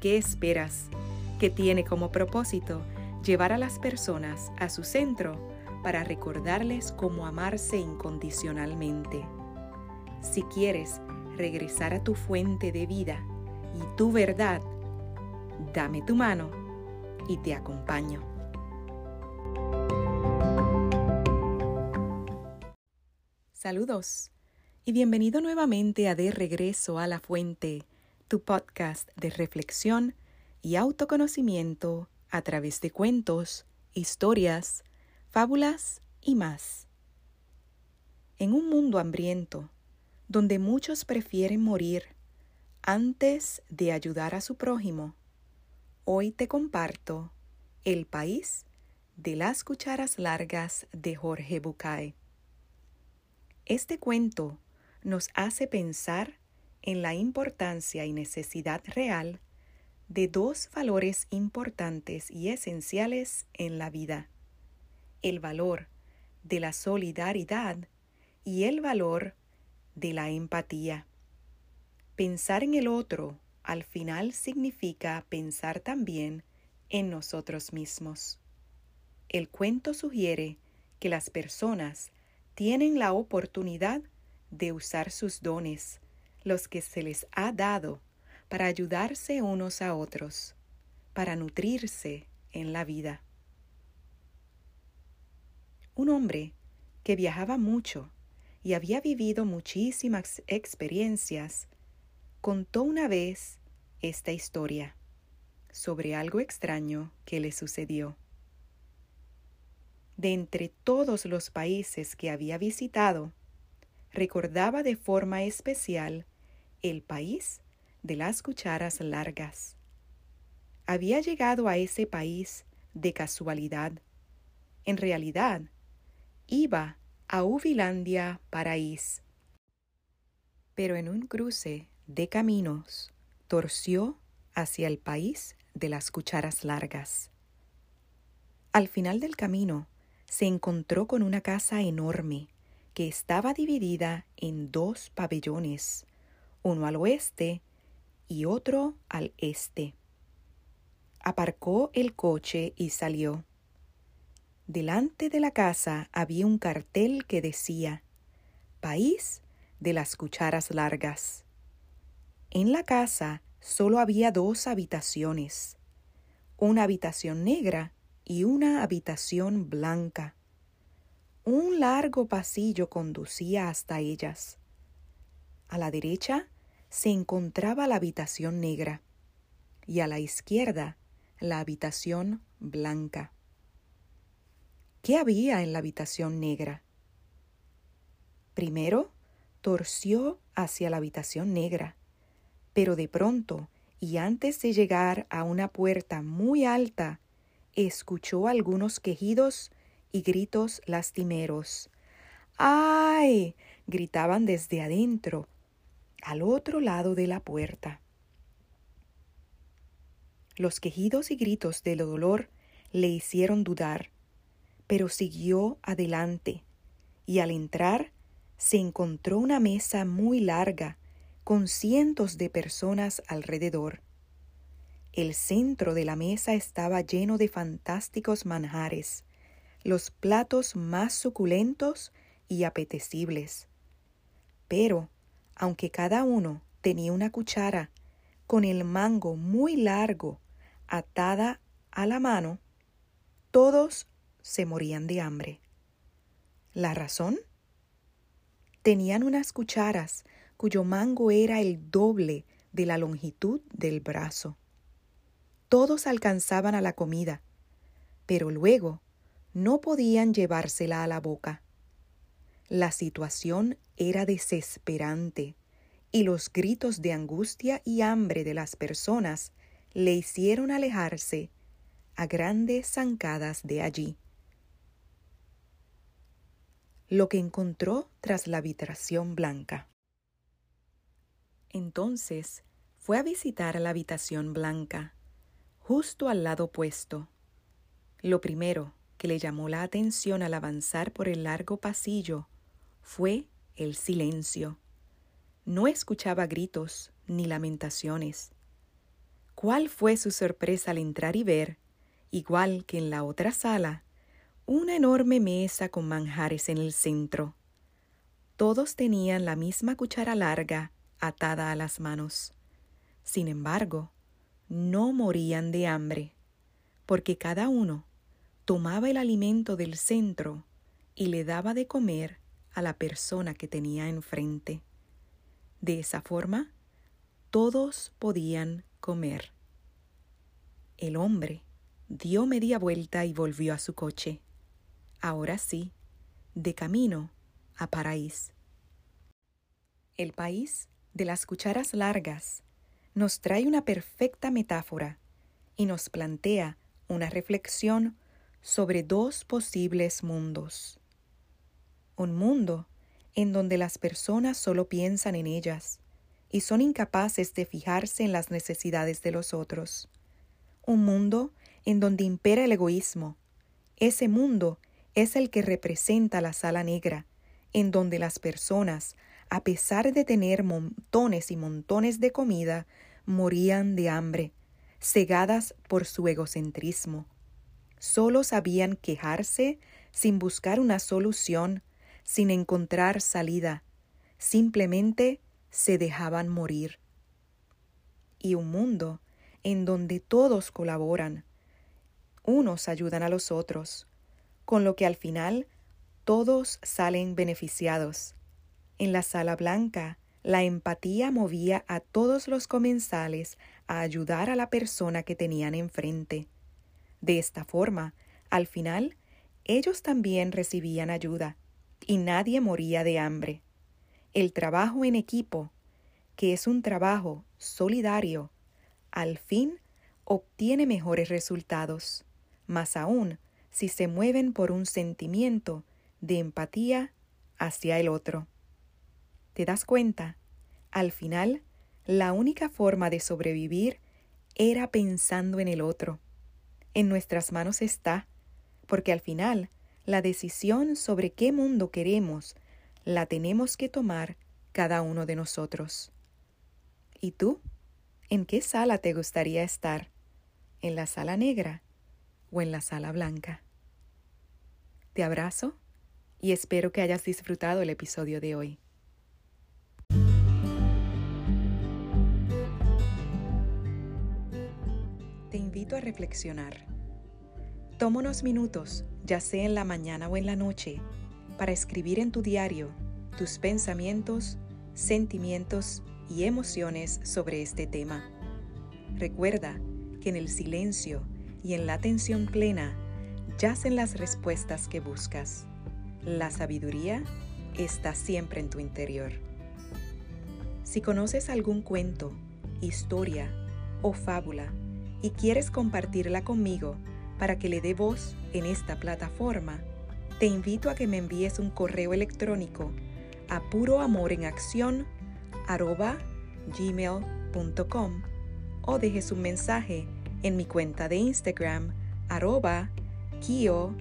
¿Qué esperas? que tiene como propósito llevar a las personas a su centro para recordarles cómo amarse incondicionalmente. Si quieres regresar a tu fuente de vida y tu verdad, dame tu mano y te acompaño. Saludos y bienvenido nuevamente a De Regreso a la Fuente tu podcast de reflexión y autoconocimiento a través de cuentos, historias, fábulas y más. En un mundo hambriento, donde muchos prefieren morir antes de ayudar a su prójimo, hoy te comparto El país de las cucharas largas de Jorge Bucay. Este cuento nos hace pensar en la importancia y necesidad real de dos valores importantes y esenciales en la vida, el valor de la solidaridad y el valor de la empatía. Pensar en el otro al final significa pensar también en nosotros mismos. El cuento sugiere que las personas tienen la oportunidad de usar sus dones, los que se les ha dado para ayudarse unos a otros, para nutrirse en la vida. Un hombre que viajaba mucho y había vivido muchísimas experiencias, contó una vez esta historia sobre algo extraño que le sucedió. De entre todos los países que había visitado, recordaba de forma especial el país de las cucharas largas. Había llegado a ese país de casualidad. En realidad, iba a Uvilandia Paraís. Pero en un cruce de caminos torció hacia el país de las cucharas largas. Al final del camino se encontró con una casa enorme que estaba dividida en dos pabellones uno al oeste y otro al este. Aparcó el coche y salió. Delante de la casa había un cartel que decía País de las cucharas largas. En la casa solo había dos habitaciones, una habitación negra y una habitación blanca. Un largo pasillo conducía hasta ellas. A la derecha se encontraba la habitación negra y a la izquierda la habitación blanca. ¿Qué había en la habitación negra? Primero torció hacia la habitación negra, pero de pronto, y antes de llegar a una puerta muy alta, escuchó algunos quejidos y gritos lastimeros. ¡Ay! gritaban desde adentro, al otro lado de la puerta. Los quejidos y gritos del dolor le hicieron dudar, pero siguió adelante, y al entrar se encontró una mesa muy larga con cientos de personas alrededor. El centro de la mesa estaba lleno de fantásticos manjares, los platos más suculentos y apetecibles. Pero aunque cada uno tenía una cuchara con el mango muy largo, atada a la mano, todos se morían de hambre. ¿La razón? Tenían unas cucharas cuyo mango era el doble de la longitud del brazo. Todos alcanzaban a la comida, pero luego no podían llevársela a la boca. La situación era desesperante y los gritos de angustia y hambre de las personas le hicieron alejarse a grandes zancadas de allí. Lo que encontró tras la habitación blanca. Entonces fue a visitar la habitación blanca, justo al lado opuesto. Lo primero que le llamó la atención al avanzar por el largo pasillo fue el silencio. No escuchaba gritos ni lamentaciones. ¿Cuál fue su sorpresa al entrar y ver, igual que en la otra sala, una enorme mesa con manjares en el centro? Todos tenían la misma cuchara larga atada a las manos. Sin embargo, no morían de hambre, porque cada uno tomaba el alimento del centro y le daba de comer a la persona que tenía enfrente. De esa forma, todos podían comer. El hombre dio media vuelta y volvió a su coche. Ahora sí, de camino a Paraís. El país de las cucharas largas nos trae una perfecta metáfora y nos plantea una reflexión sobre dos posibles mundos. Un mundo en donde las personas solo piensan en ellas y son incapaces de fijarse en las necesidades de los otros. Un mundo en donde impera el egoísmo. Ese mundo es el que representa la sala negra, en donde las personas, a pesar de tener montones y montones de comida, morían de hambre, cegadas por su egocentrismo. Solo sabían quejarse sin buscar una solución, sin encontrar salida, simplemente se dejaban morir. Y un mundo en donde todos colaboran, unos ayudan a los otros, con lo que al final todos salen beneficiados. En la sala blanca, la empatía movía a todos los comensales a ayudar a la persona que tenían enfrente. De esta forma, al final, ellos también recibían ayuda y nadie moría de hambre. El trabajo en equipo, que es un trabajo solidario, al fin obtiene mejores resultados, más aún si se mueven por un sentimiento de empatía hacia el otro. ¿Te das cuenta? Al final, la única forma de sobrevivir era pensando en el otro. En nuestras manos está, porque al final la decisión sobre qué mundo queremos la tenemos que tomar cada uno de nosotros. ¿Y tú? ¿En qué sala te gustaría estar? ¿En la sala negra o en la sala blanca? Te abrazo y espero que hayas disfrutado el episodio de hoy. Te invito a reflexionar. Toma unos minutos, ya sea en la mañana o en la noche, para escribir en tu diario tus pensamientos, sentimientos y emociones sobre este tema. Recuerda que en el silencio y en la atención plena yacen las respuestas que buscas. La sabiduría está siempre en tu interior. Si conoces algún cuento, historia o fábula y quieres compartirla conmigo para que le dé voz en esta plataforma, te invito a que me envíes un correo electrónico a puroamorенacción.gmail.com o dejes un mensaje en mi cuenta de Instagram arroba kio-colón.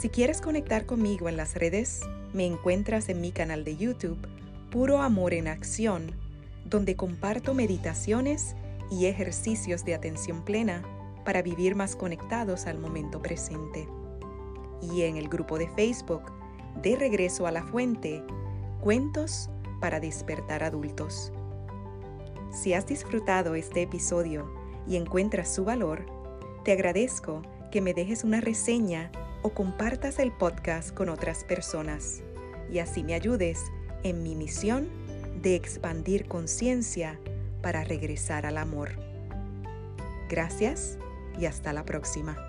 Si quieres conectar conmigo en las redes, me encuentras en mi canal de YouTube Puro Amor en Acción, donde comparto meditaciones y ejercicios de atención plena para vivir más conectados al momento presente. Y en el grupo de Facebook De Regreso a la Fuente, Cuentos para despertar adultos. Si has disfrutado este episodio y encuentras su valor, te agradezco que me dejes una reseña o compartas el podcast con otras personas y así me ayudes en mi misión de expandir conciencia para regresar al amor. Gracias y hasta la próxima.